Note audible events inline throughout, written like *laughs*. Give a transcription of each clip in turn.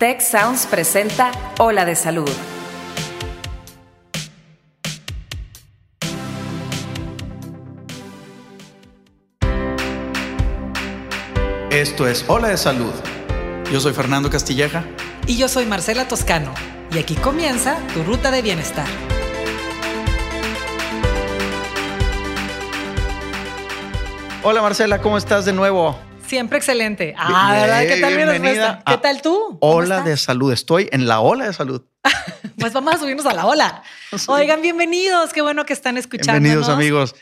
Tech Sounds presenta Ola de Salud. Esto es Ola de Salud. Yo soy Fernando Castilleja. Y yo soy Marcela Toscano. Y aquí comienza tu ruta de bienestar. Hola Marcela, ¿cómo estás de nuevo? Siempre excelente. Ah, ¿verdad? ¿Qué tal mi respuesta? ¿Qué tal tú? Ola de salud. Estoy en la ola de salud. *laughs* pues vamos a subirnos a la ola. Oigan, bienvenidos. Qué bueno que están escuchando. Bienvenidos, amigos.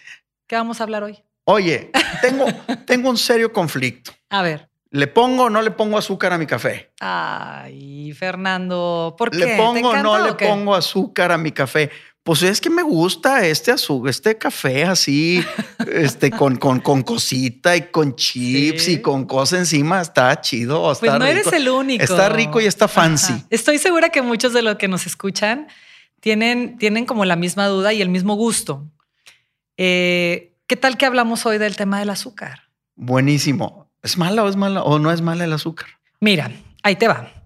¿Qué vamos a hablar hoy? Oye, *laughs* tengo, tengo un serio conflicto. A ver. ¿Le pongo o no le pongo azúcar a mi café? Ay, Fernando, ¿por qué? ¿Le pongo o no le pongo azúcar a mi café? Pues es que me gusta este azúcar, este café así, *laughs* este con, con, con cosita y con chips y con cosas encima. Está chido. Pues está no eres el único. Está rico y está fancy. Estoy segura que muchos de los que nos escuchan tienen, tienen como la misma duda y el mismo gusto. Eh, ¿Qué tal que hablamos hoy del tema del azúcar? Buenísimo. ¿Es mala o es mala o no es mala el azúcar? Mira, ahí te va.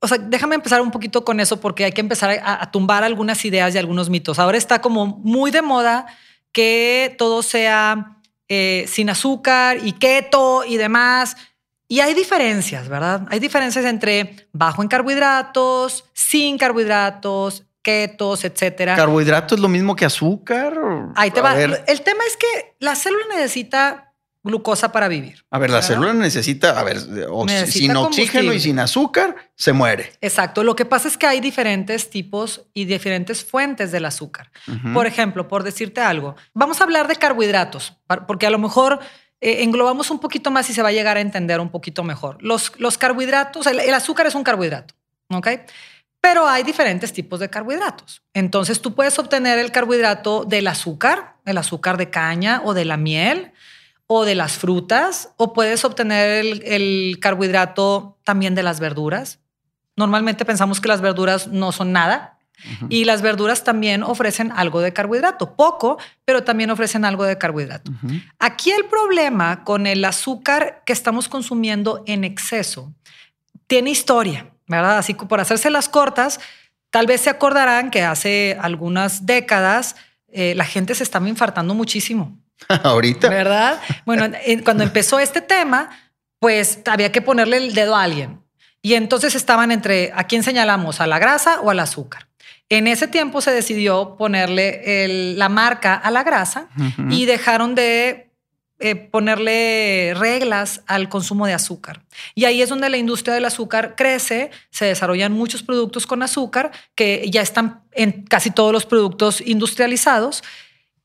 O sea, déjame empezar un poquito con eso porque hay que empezar a, tumbar algunas ideas y algunos mitos. Ahora está como muy de moda que todo sea eh, sin azúcar y keto y demás. Y hay diferencias, ¿verdad? Hay diferencias entre bajo en carbohidratos, sin carbohidratos, ketos, etcétera. ¿Carbohidrato es lo mismo que azúcar? Ahí te va. El tema es que la célula necesita glucosa para vivir. A ver, la célula necesita, a ver, sin oxígeno y sin azúcar, se muere. Exacto. Lo que pasa es que hay diferentes tipos y diferentes fuentes del azúcar. Por ejemplo, por decirte algo, vamos a hablar de carbohidratos, porque a lo mejor eh, englobamos un poquito más y se va a llegar a entender un poquito mejor. Los, los carbohidratos, el, el azúcar es un carbohidrato, ¿ok? Pero hay diferentes tipos de carbohidratos. Entonces tú puedes obtener el carbohidrato del azúcar, el azúcar de caña o de la miel o de las frutas, o puedes obtener el, carbohidrato también de las verduras. Normalmente pensamos que las verduras no son nada, Y las verduras también ofrecen algo de carbohidrato, poco, pero también ofrecen algo de carbohidrato. Aquí el problema con el azúcar que estamos consumiendo en exceso tiene historia, ¿verdad? Así que por hacerse las cortas, tal vez se acordarán que hace algunas décadas eh, la gente se estaba infartando muchísimo. *laughs* Ahorita. ¿Verdad? Bueno, *laughs* cuando empezó este tema, pues había que ponerle el dedo a alguien. Y entonces estaban entre a quién señalamos, a la grasa o al azúcar. En ese tiempo se decidió ponerle la marca a la grasa y dejaron de eh, ponerle reglas al consumo de azúcar. Y ahí es donde la industria del azúcar crece, se desarrollan muchos productos con azúcar que ya están en casi todos los productos industrializados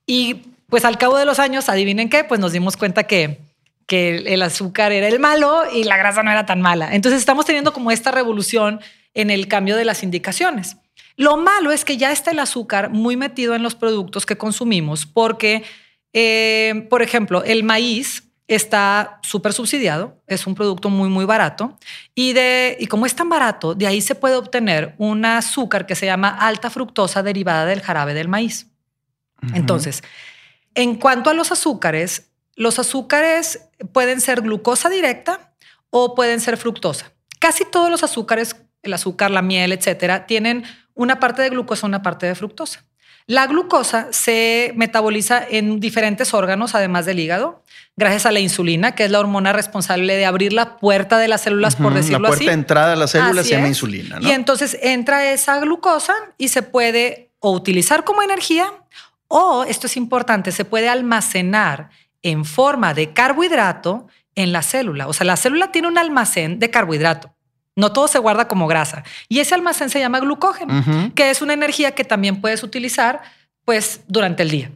y pues al cabo de los años, adivinen qué, pues nos dimos cuenta que, que el azúcar era el malo y la grasa no era tan mala. Entonces estamos teniendo como esta revolución en el cambio de las indicaciones. Lo malo es que ya está el azúcar muy metido en los productos que consumimos porque, eh, por ejemplo, el maíz está súper subsidiado, es un producto muy, muy barato. Y, de, y como es tan barato, de ahí se puede obtener un azúcar que se llama alta fructosa derivada del jarabe del maíz. Entonces, en cuanto a los azúcares, los azúcares pueden ser glucosa directa o pueden ser fructosa. Casi todos los azúcares, el azúcar, la miel, etcétera, tienen una parte de glucosa, una parte de fructosa. La glucosa se metaboliza en diferentes órganos, además del hígado, gracias a la insulina, que es la hormona responsable de abrir la puerta de las células, por decirlo así. La puerta de entrada de las células se llama insulina. Y entonces entra esa glucosa y se puede o utilizar como energía o, esto es importante, se puede almacenar en forma de carbohidrato en la célula. O sea, la célula tiene un almacén de carbohidrato. No todo se guarda como grasa. Y ese almacén se llama glucógeno, que es una energía que también puedes utilizar pues, durante el día.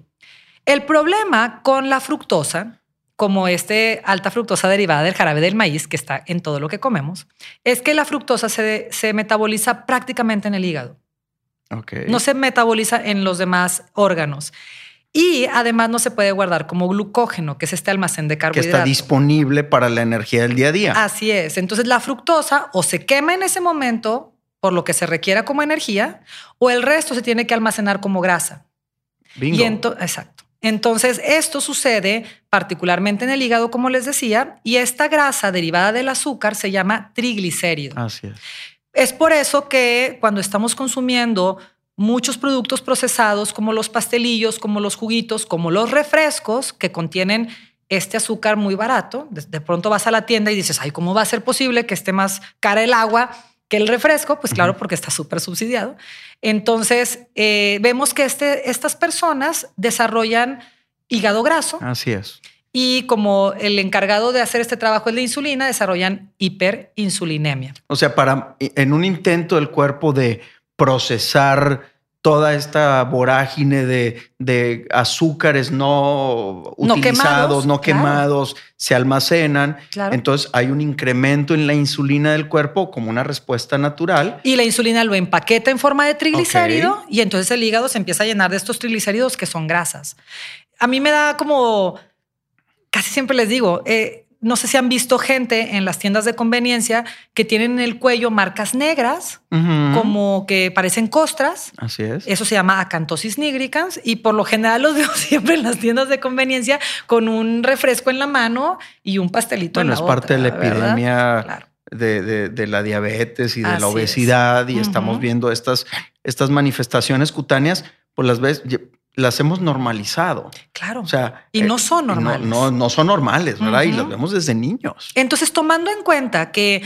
El problema con la fructosa, como este alta fructosa derivada del jarabe del maíz, que está en todo lo que comemos, es que la fructosa se, se metaboliza prácticamente en el hígado. No se metaboliza en los demás órganos. Y además no se puede guardar como glucógeno, que es este almacén de carbohidratos. Que está disponible para la energía del día a día. Así es. Entonces la fructosa o se quema en ese momento por lo que se requiera como energía, o el resto se tiene que almacenar como grasa. Bingo. exacto. Entonces, esto sucede particularmente en el hígado, como les decía, y esta grasa derivada del azúcar se llama triglicérido. Así es. Es por eso que cuando estamos consumiendo muchos productos procesados como los pastelillos, como los juguitos, como los refrescos que contienen este azúcar muy barato, de, pronto vas a la tienda y dices, ay, ¿cómo va a ser posible que esté más cara el agua que el refresco? Pues claro, porque está súper subsidiado. Entonces, eh, vemos que este, estas personas desarrollan hígado graso. Así es. Y como el encargado de hacer este trabajo es la insulina, desarrollan hiperinsulinemia. O sea, para en un intento del cuerpo de procesar toda esta vorágine de, azúcares no utilizados, no quemados, se almacenan. Entonces hay un incremento en la insulina del cuerpo como una respuesta natural. Y la insulina lo empaqueta en forma de triglicérido y entonces el hígado se empieza a llenar de estos triglicéridos que son grasas. A mí me da como, casi siempre les digo, eh, no sé si han visto gente en las tiendas de conveniencia que tienen en el cuello marcas negras, como que parecen costras. Así es. Eso se llama acantosis nigricans y por lo general los *laughs* veo siempre en las tiendas de conveniencia con un refresco en la mano y un pastelito en la es parte de la epidemia de, la diabetes y de la obesidad y estamos viendo estas, estas manifestaciones cutáneas, pues las ves las hemos normalizado. Claro. O sea, y no eh, son normales. No, no, son normales, ¿verdad? Y las vemos desde niños. Entonces, tomando en cuenta que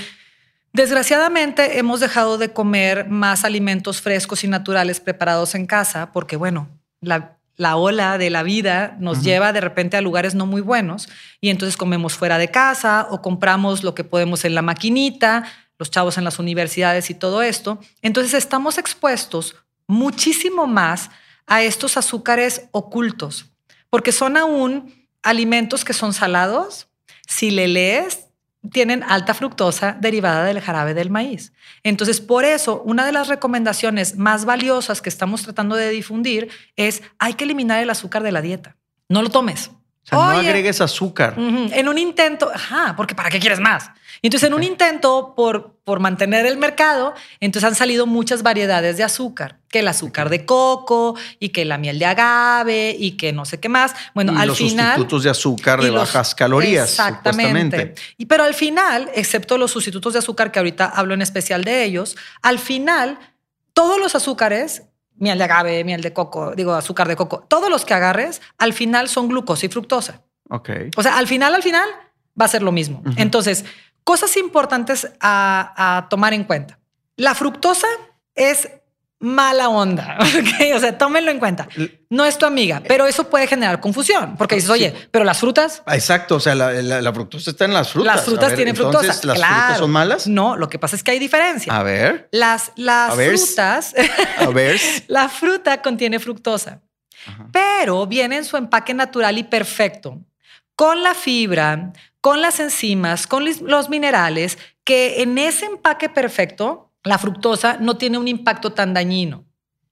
desgraciadamente hemos dejado de comer más alimentos frescos y naturales preparados en casa, porque bueno, la, la ola de la vida nos lleva de repente a lugares no muy buenos y entonces comemos fuera de casa o compramos lo que podemos en la maquinita, los chavos en las universidades y todo esto. Entonces estamos expuestos muchísimo más a estos azúcares ocultos, porque son aún alimentos que son salados. Si le lees, tienen alta fructosa derivada del jarabe del maíz. Entonces, por eso, una de las recomendaciones más valiosas que estamos tratando de difundir es hay que eliminar el azúcar de la dieta. No lo tomes no agregues azúcar. En un intento, ajá, porque ¿para qué quieres más? Entonces, en un intento por, por mantener el mercado, entonces han salido muchas variedades de azúcar, que el azúcar de coco y que la miel de agave y que no sé qué más. Bueno, al los final. sustitutos de azúcar de bajas calorías. Exactamente. Y pero al final, excepto los sustitutos de azúcar, que ahorita hablo en especial de ellos, al final, todos los azúcares miel de agave, miel de coco, digo azúcar de coco, todos los que agarres al final son glucosa y fructosa. Ok. O sea, al final, al final va a ser lo mismo. Entonces, cosas importantes a tomar en cuenta. La fructosa es mala onda. *laughs* O sea, tómenlo en cuenta. No es tu amiga, pero eso puede generar confusión porque dices, oye, pero las frutas. Exacto. O sea, la, fructosa está en las frutas. Las frutas tienen fructosa. ¿Las frutas son malas? No, lo que pasa es que hay diferencia. A ver. Las, las frutas. A ver. *laughs* la fruta contiene fructosa, pero viene en su empaque natural y perfecto, con la fibra, con las enzimas, con los minerales, que en ese empaque perfecto la fructosa no tiene un impacto tan dañino.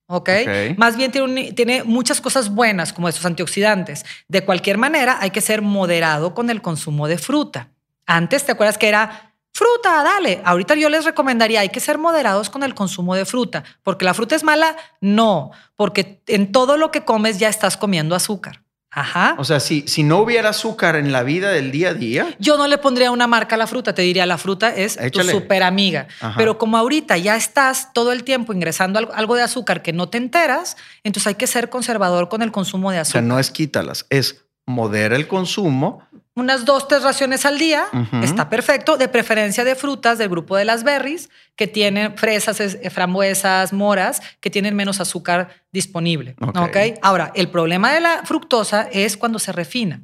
¿ok? Más bien tiene, tiene, muchas cosas buenas como estos antioxidantes. De cualquier manera, hay que ser moderado con el consumo de fruta. Antes, ¿te acuerdas que era fruta? Dale. Ahorita yo les recomendaría, hay que ser moderados con el consumo de fruta. ¿Porque la fruta es mala? No, porque en todo lo que comes ya estás comiendo azúcar. Ajá. O sea, si, si no hubiera azúcar en la vida del día a día. Yo no le pondría una marca a la fruta, te diría la fruta es tu super amiga. Pero como ahorita ya estás todo el tiempo ingresando algo de azúcar que no te enteras, entonces hay que ser conservador con el consumo de azúcar. O sea, no es quítalas, es modera el consumo unas dos, tres raciones al día, está perfecto, de preferencia de frutas del grupo de las berries, que tienen fresas, eh, frambuesas, moras, que tienen menos azúcar disponible. Okay. Ahora, el problema de la fructosa es cuando se refina.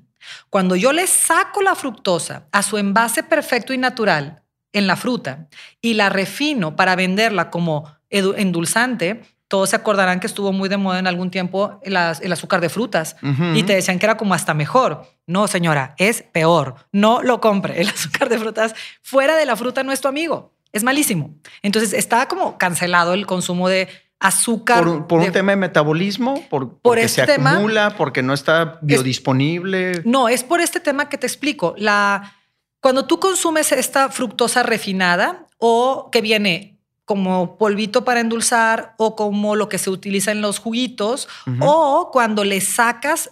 Cuando yo le saco la fructosa a su envase perfecto y natural en la fruta y la refino para venderla como endulzante, todos se acordarán que estuvo muy de moda en algún tiempo el, azúcar de frutas y te decían que era como hasta mejor. No, señora, es peor. No lo compre. El *laughs* azúcar de frutas fuera de la fruta no es tu amigo. Es malísimo. Entonces está como cancelado el consumo de azúcar. ¿Por, un tema de metabolismo? ¿Por, porque este se acumula? ¿Porque no está biodisponible? no, es por este tema que te explico. La, cuando tú consumes esta fructosa refinada o que viene como polvito para endulzar o como lo que se utiliza en los juguitos o cuando le sacas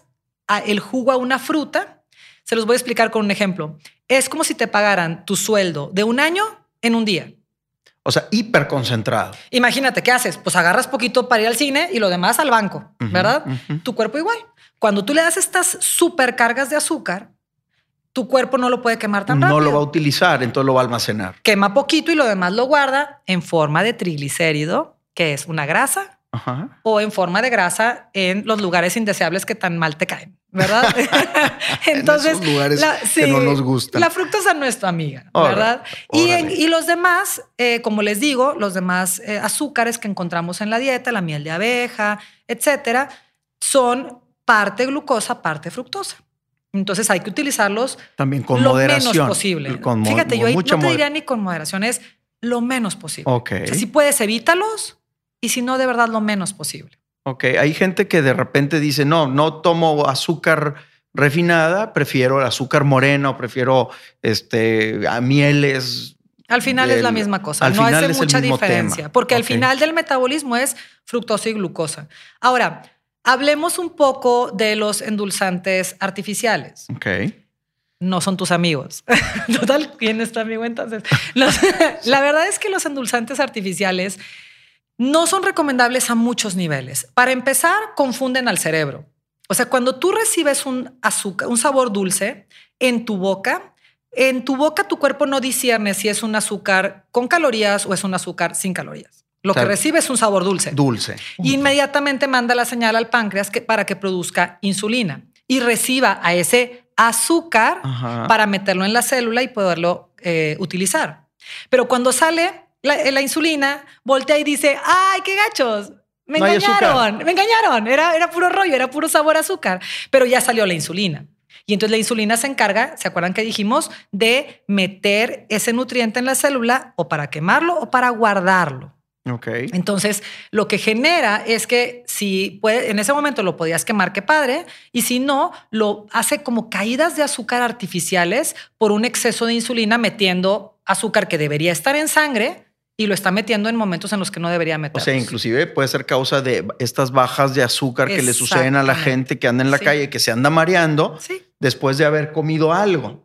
el jugo a una fruta. Se los voy a explicar con un ejemplo. Es como si te pagaran tu sueldo de un año en un día. O sea, hiperconcentrado. Imagínate, ¿qué haces? Pues agarras poquito para ir al cine y lo demás al banco, ¿verdad? Tu cuerpo igual. Cuando tú le das estas supercargas de azúcar, tu cuerpo no lo puede quemar tan rápido. No lo va a utilizar, entonces lo va a almacenar. Quema poquito y lo demás lo guarda en forma de triglicérido, que es una grasa, o en forma de grasa en los lugares indeseables que tan mal te caen, ¿verdad? *laughs* *laughs* Entonces, en lugares que no nos gustan. La fructosa no es tu amiga, ¿verdad? Y, los demás, eh, como les digo, los demás eh, azúcares que encontramos en la dieta, la miel de abeja, etcétera, son parte glucosa, parte fructosa. Entonces hay que utilizarlos también con lo moderación. menos posible. Fíjate, yo no te diría ni con moderación, es lo menos posible. Ok. si puedes, evítalos y si no, de verdad, lo menos posible. Ok, hay gente que de repente dice, no, no tomo azúcar refinada, prefiero el azúcar moreno, prefiero este, a mieles. Al final es la misma cosa, no hace mucha diferencia, porque al final del metabolismo es fructosa y glucosa. Ahora, Hablemos un poco de los endulzantes artificiales. Ok. No son tus amigos. *laughs* Total, ¿quién es tu amigo entonces? *laughs* la verdad es que los endulzantes artificiales no son recomendables a muchos niveles. Para empezar, confunden al cerebro. O sea, cuando tú recibes un azúcar, un sabor dulce en tu boca, en tu boca tu cuerpo no discierne si es un azúcar con calorías o es un azúcar sin calorías. Lo que recibe es un sabor dulce. Dulce. Y inmediatamente manda la señal al páncreas que, para que produzca insulina y reciba a ese azúcar para meterlo en la célula y poderlo eh, utilizar. Pero cuando sale la, insulina, voltea y dice, ¡ay, qué gachos! Me engañaron, me engañaron. Era, era puro rollo, era puro sabor azúcar. Pero ya salió la insulina. Y entonces la insulina se encarga, ¿se acuerdan que dijimos? De meter ese nutriente en la célula o para quemarlo o para guardarlo. Okay. Entonces, lo que genera es que si puede, en ese momento lo podías quemar, qué padre, y si no, lo hace como caídas de azúcar artificiales por un exceso de insulina metiendo azúcar que debería estar en sangre y lo está metiendo en momentos en los que no debería meter. O sea, inclusive puede ser causa de estas bajas de azúcar que le suceden a la gente que anda en la calle, que se anda mareando después de haber comido algo.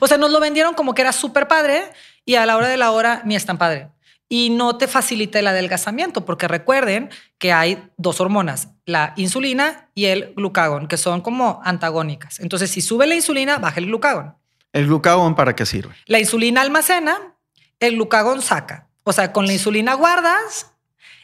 O sea, nos lo vendieron como que era súper padre y a la hora de la hora ni es tan padre y no te facilita el adelgazamiento, porque recuerden que hay dos hormonas, la insulina y el glucagón, que son como antagónicas. Entonces, si sube la insulina, baja el glucagón. ¿El glucagón para qué sirve? La insulina almacena, el glucagón saca. O sea, con la insulina guardas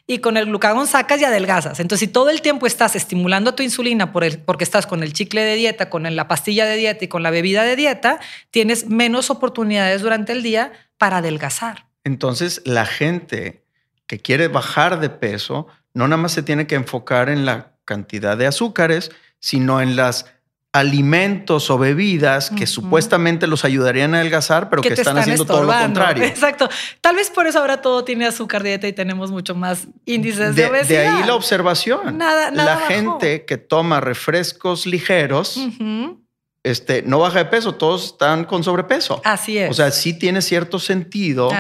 y con el glucagón sacas y adelgazas. Entonces, si todo el tiempo estás estimulando tu insulina por el, porque estás con el chicle de dieta, con la pastilla de dieta y con la bebida de dieta, tienes menos oportunidades durante el día para adelgazar. Entonces, la gente que quiere bajar de peso no nada más se tiene que enfocar en la cantidad de azúcares, sino en las alimentos o bebidas que supuestamente los ayudarían a adelgazar, pero que, están, haciendo todo lo contrario. *laughs* Exacto. Tal vez por eso ahora todo tiene azúcar dieta y tenemos mucho más índices de, obesidad. De ahí la observación. Nada, la gente que toma refrescos ligeros este, no baja de peso, todos están con sobrepeso. Así es. O sea, sí tiene cierto sentido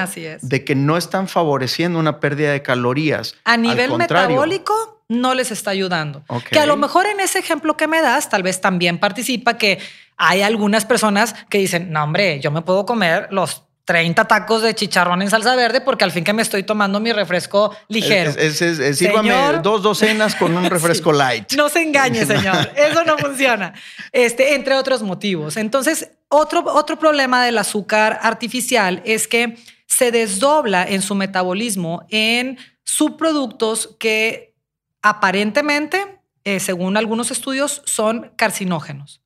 de que no están favoreciendo una pérdida de calorías. A nivel metabólico no les está ayudando. Que a lo mejor en ese ejemplo que me das, tal vez también participa que hay algunas personas que dicen, no, hombre, yo me puedo comer los 30 tacos de chicharrón en salsa verde porque al fin que me estoy tomando mi refresco ligero. Es, sírvame dos docenas con un *laughs* refresco light. No se engañe, señor. *laughs* Eso no funciona. Este, entre otros motivos. Entonces, otro, otro problema del azúcar artificial es que se desdobla en su metabolismo en subproductos que aparentemente, eh, según algunos estudios, son carcinógenos.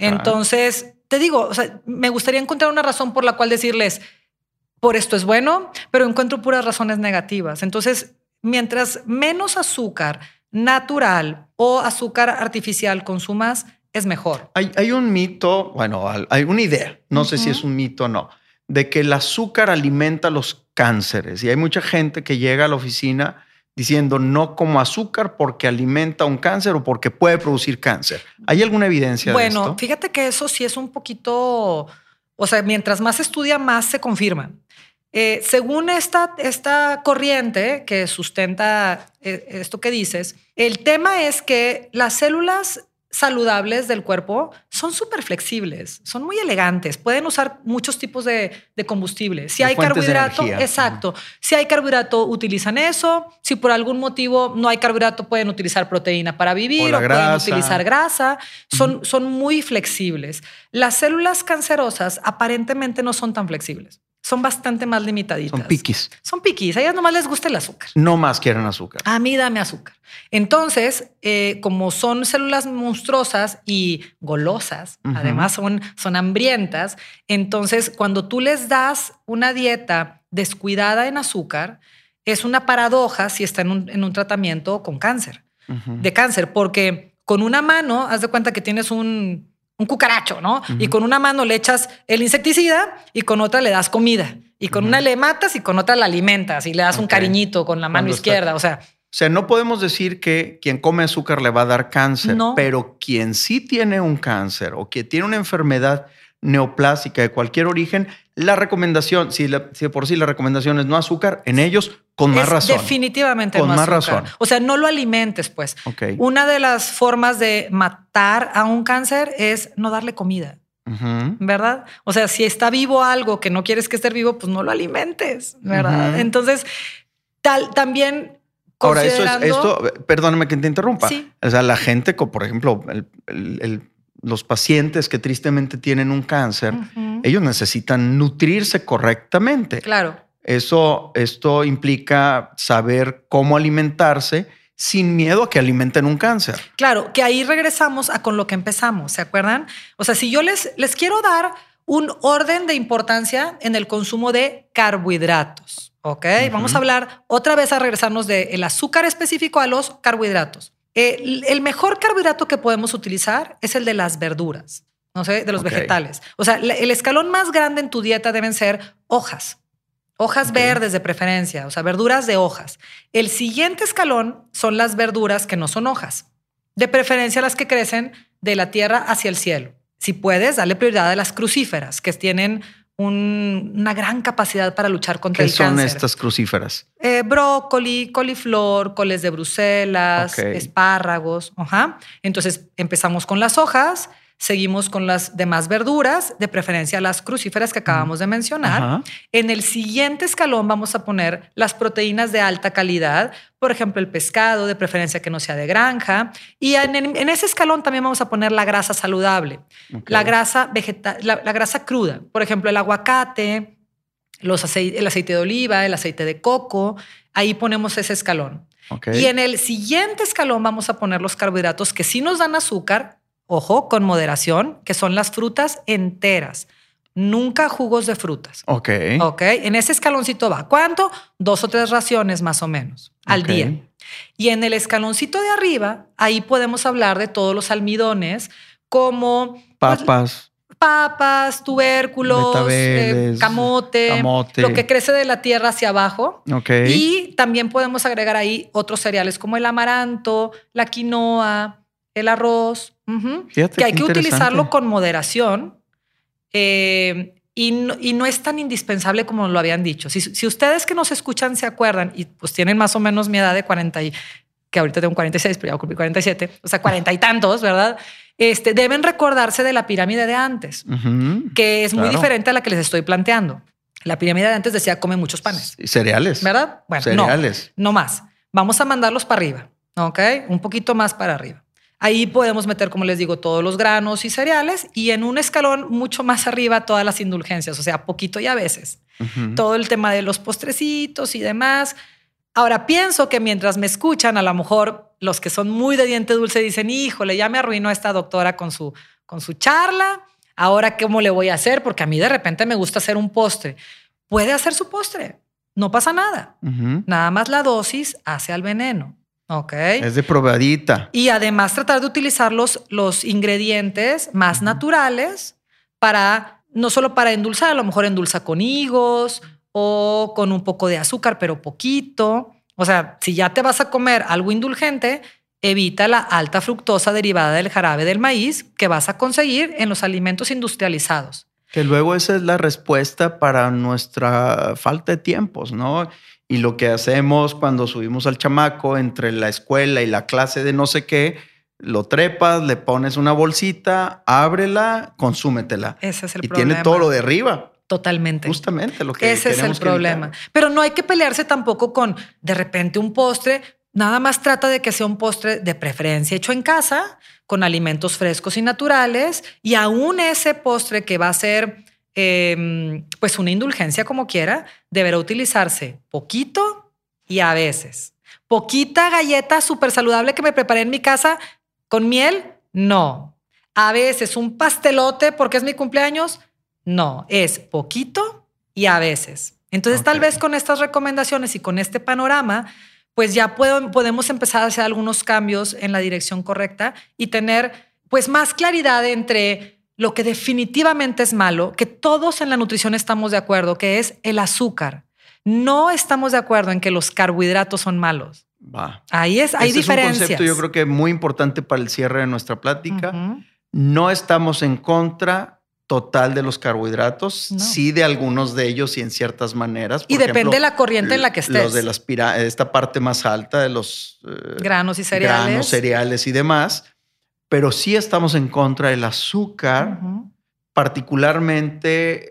Entonces, te digo, o sea, me gustaría encontrar una razón por la cual decirles, por esto es bueno, pero encuentro puras razones negativas. Entonces, mientras menos azúcar natural o azúcar artificial consumas, es mejor. Hay, un mito, bueno, hay una idea, no sé si es un mito o no, de que el azúcar alimenta los cánceres. Y hay mucha gente que llega a la oficina diciendo no como azúcar porque alimenta un cáncer o porque puede producir cáncer. ¿Hay alguna evidencia bueno, de esto? fíjate que eso sí es un poquito, o sea, mientras más se estudia, más se confirma. Eh, según esta, esta corriente que sustenta eh, esto que dices, el tema es que las células saludables del cuerpo son súper flexibles, son muy elegantes, pueden usar muchos tipos de, combustible. Si hay carbohidrato, exacto. Si hay carbohidrato, utilizan eso. Si por algún motivo no hay carbohidrato, pueden utilizar proteína para vivir o, pueden utilizar grasa. Son, son muy flexibles. Las células cancerosas aparentemente no son tan flexibles son bastante más limitaditas. Son piquis. Son piquis. A ellas nomás les gusta el azúcar. No más quieren azúcar. A mí dame azúcar. Entonces, eh, como son células monstruosas y golosas, además son, son hambrientas, entonces cuando tú les das una dieta descuidada en azúcar, es una paradoja si está en un, tratamiento con cáncer, de cáncer, porque con una mano, haz de cuenta que tienes un, un cucaracho, ¿no? Y con una mano le echas el insecticida y con otra le das comida. Y con una le matas y con otra la alimentas y le das un cariñito con la mano izquierda. O sea. O sea, no podemos decir que quien come azúcar le va a dar cáncer, pero quien sí tiene un cáncer o que tiene una enfermedad neoplásica de cualquier origen, la recomendación, si, por sí la recomendación es no azúcar, en ellos con más razón. Definitivamente con más razón. O sea, no lo alimentes, pues. Una de las formas de matar a un cáncer es no darle comida. ¿Verdad? O sea, si está vivo algo que no quieres que esté vivo, pues no lo alimentes, ¿verdad? Entonces, tal, también Ahora, eso es esto, perdóname que te interrumpa. O sea, la gente, por ejemplo, los pacientes que tristemente tienen un cáncer, ellos necesitan nutrirse correctamente. Claro. Eso, esto implica saber cómo alimentarse sin miedo a que alimenten un cáncer. Claro, que ahí regresamos a con lo que empezamos, ¿se acuerdan? O sea, si yo les, les quiero dar un orden de importancia en el consumo de carbohidratos, ¿ok? Vamos a hablar otra vez a regresarnos del azúcar específico a los carbohidratos. el mejor carbohidrato que podemos utilizar es el de las verduras no sé, de los vegetales. O sea, el escalón más grande en tu dieta deben ser hojas. Hojas verdes de preferencia, o sea, verduras de hojas. El siguiente escalón son las verduras que no son hojas. De preferencia las que crecen de la tierra hacia el cielo. Si puedes, dale prioridad a las crucíferas, que tienen una gran capacidad para luchar contra el cáncer. ¿Qué son estas crucíferas? Eh, brócoli, coliflor, coles de Bruselas, espárragos. Entonces empezamos con las hojas Seguimos con las demás verduras, de preferencia las crucíferas que acabamos de mencionar. En el siguiente escalón vamos a poner las proteínas de alta calidad, por ejemplo, el pescado, de preferencia que no sea de granja. Y en, ese escalón también vamos a poner la grasa saludable, la grasa vegetal, la, grasa cruda, por ejemplo, el aguacate, los el aceite de oliva, el aceite de coco. Ahí ponemos ese escalón. Y en el siguiente escalón vamos a poner los carbohidratos que sí nos dan azúcar, ojo, con moderación, que son las frutas enteras. Nunca jugos de frutas. Ok. Ok. En ese escaloncito va. ¿Cuánto? Dos o tres raciones más o menos al día. Y en el escaloncito de arriba, ahí podemos hablar de todos los almidones como pues, papas. papas, tubérculos, eh, camote, lo que crece de la tierra hacia abajo. Ok. Y también podemos agregar ahí otros cereales como el amaranto, la quinoa, el arroz, que hay que utilizarlo con moderación eh, y, no, es tan indispensable como lo habían dicho. Si, ustedes que nos escuchan se acuerdan y pues tienen más o menos mi edad de 40 y que ahorita tengo 46, pero ya cumplir 47, o sea, 40 y tantos, ¿verdad? Este, deben recordarse de la pirámide de antes, que es muy diferente a la que les estoy planteando. La pirámide de antes decía come muchos panes. Y cereales. ¿Verdad? Bueno, cereales. No, no más. Vamos a mandarlos para arriba, ¿ok? Un poquito más para arriba. Ahí podemos meter, como les digo, todos los granos y cereales y en un escalón mucho más arriba todas las indulgencias, o sea, poquito y a veces. Todo el tema de los postrecitos y demás. Ahora pienso que mientras me escuchan, a lo mejor los que son muy de diente dulce dicen, híjole, ya me arruinó esta doctora con su, con su charla. Ahora, ¿cómo le voy a hacer? Porque a mí de repente me gusta hacer un postre. Puede hacer su postre. No pasa nada. Nada más la dosis hace al veneno. Ok. Es de probadita. Y además tratar de utilizar los, los ingredientes más naturales para, no solo para endulzar, a lo mejor endulza con higos o con un poco de azúcar, pero poquito. O sea, si ya te vas a comer algo indulgente, evita la alta fructosa derivada del jarabe del maíz que vas a conseguir en los alimentos industrializados. Que luego esa es la respuesta para nuestra falta de tiempos, ¿no? Y lo que hacemos cuando subimos al chamaco entre la escuela y la clase de no sé qué, lo trepas, le pones una bolsita, ábrela, consúmetela. Ese es el y problema. tiene todo lo de arriba. Totalmente. Justamente lo que Ese es el problema. Pero no hay que pelearse tampoco con de repente un postre. Nada más trata de que sea un postre de preferencia hecho en casa, con alimentos frescos y naturales. Y aún ese postre que va a ser eh, pues una indulgencia como quiera, deberá utilizarse poquito y a veces. Poquita galleta súper saludable que me preparé en mi casa con miel, no. A veces un pastelote porque es mi cumpleaños, no. Es poquito y a veces. Entonces okay. tal vez con estas recomendaciones y con este panorama, pues ya puedo, podemos empezar a hacer algunos cambios en la dirección correcta y tener pues más claridad entre lo que definitivamente es malo, que todos en la nutrición estamos de acuerdo, que es el azúcar. No estamos de acuerdo en que los carbohidratos son malos. Va. Ahí es, hay diferencias. Es un concepto yo creo que muy importante para el cierre de nuestra plática. Uh -huh. No estamos en contra total de los carbohidratos, no. sí de algunos de ellos y en ciertas maneras. Por y ejemplo, depende de la corriente en la que estés. Los de las esta parte más alta de los eh, granos y cereales. Granos, cereales y demás. Pero sí estamos en contra del azúcar, uh -huh. particularmente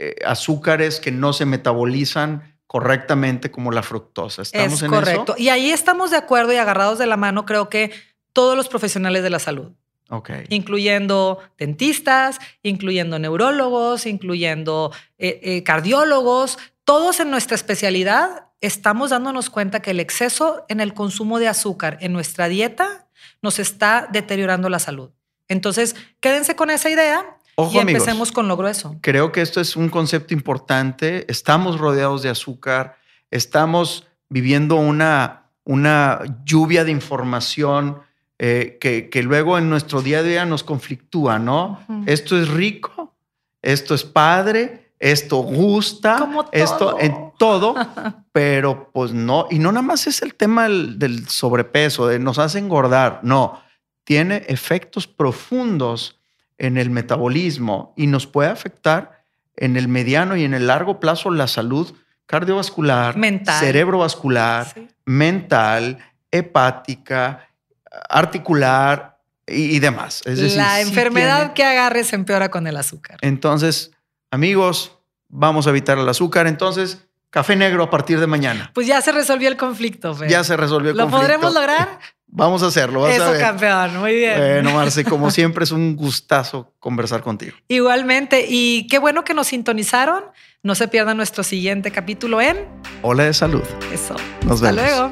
eh, azúcares que no se metabolizan correctamente como la fructosa. ¿Estamos es en correcto. eso? Y ahí estamos de acuerdo y agarrados de la mano, creo que todos los profesionales de la salud. Okay. Incluyendo dentistas, incluyendo neurólogos, incluyendo eh, eh, cardiólogos, todos en nuestra especialidad estamos dándonos cuenta que el exceso en el consumo de azúcar en nuestra dieta nos está deteriorando la salud. Entonces, quédense con esa idea Ojo, y empecemos amigos, con lo grueso. Creo que esto es un concepto importante. Estamos rodeados de azúcar, estamos viviendo una, una lluvia de información eh, que, que, luego en nuestro día a día nos conflictúa, ¿no? Uh -huh. Esto es rico, esto es padre, esto gusta, esto en todo, *laughs* pero pues no, y no nada más es el tema del, del sobrepeso, de nos hace engordar, no, tiene efectos profundos en el metabolismo y nos puede afectar en el mediano y en el largo plazo la salud cardiovascular, mental. cerebrovascular, sí. mental, hepática, articular y, y demás. Es decir, la sí enfermedad tiene... que agarres empeora con el azúcar. Entonces, amigos, vamos a evitar el azúcar. Entonces, café negro a partir de mañana. Pues ya se resolvió el conflicto. Fer. Ya se resolvió el ¿Lo conflicto. podremos lograr? *laughs* Vamos a hacerlo. Vas Eso, a ver. campeón. Muy bien. Bueno, Marce, como *laughs* siempre, es un gustazo conversar contigo. Igualmente. Y qué bueno que nos sintonizaron. No se pierdan nuestro siguiente capítulo en Hola de Salud. Eso. Nos Hasta vemos. luego.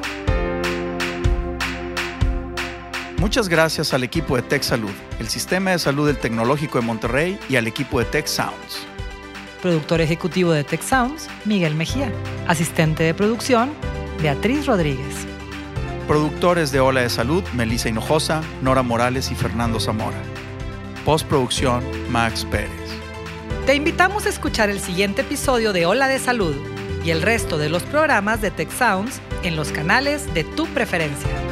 Muchas gracias al equipo de Tech Salud, el sistema de salud del Tecnológico de Monterrey y al equipo de Tech Sounds. Productor ejecutivo de Tech Sounds, Miguel Mejía. Asistente de producción, Beatriz Rodríguez. Productores de Ola de Salud, Melissa Hinojosa, Nora Morales y Fernando Zamora. Postproducción, Max Pérez. Te invitamos a escuchar el siguiente episodio de Ola de Salud y el resto de los programas de Tech Sounds en los canales de tu preferencia.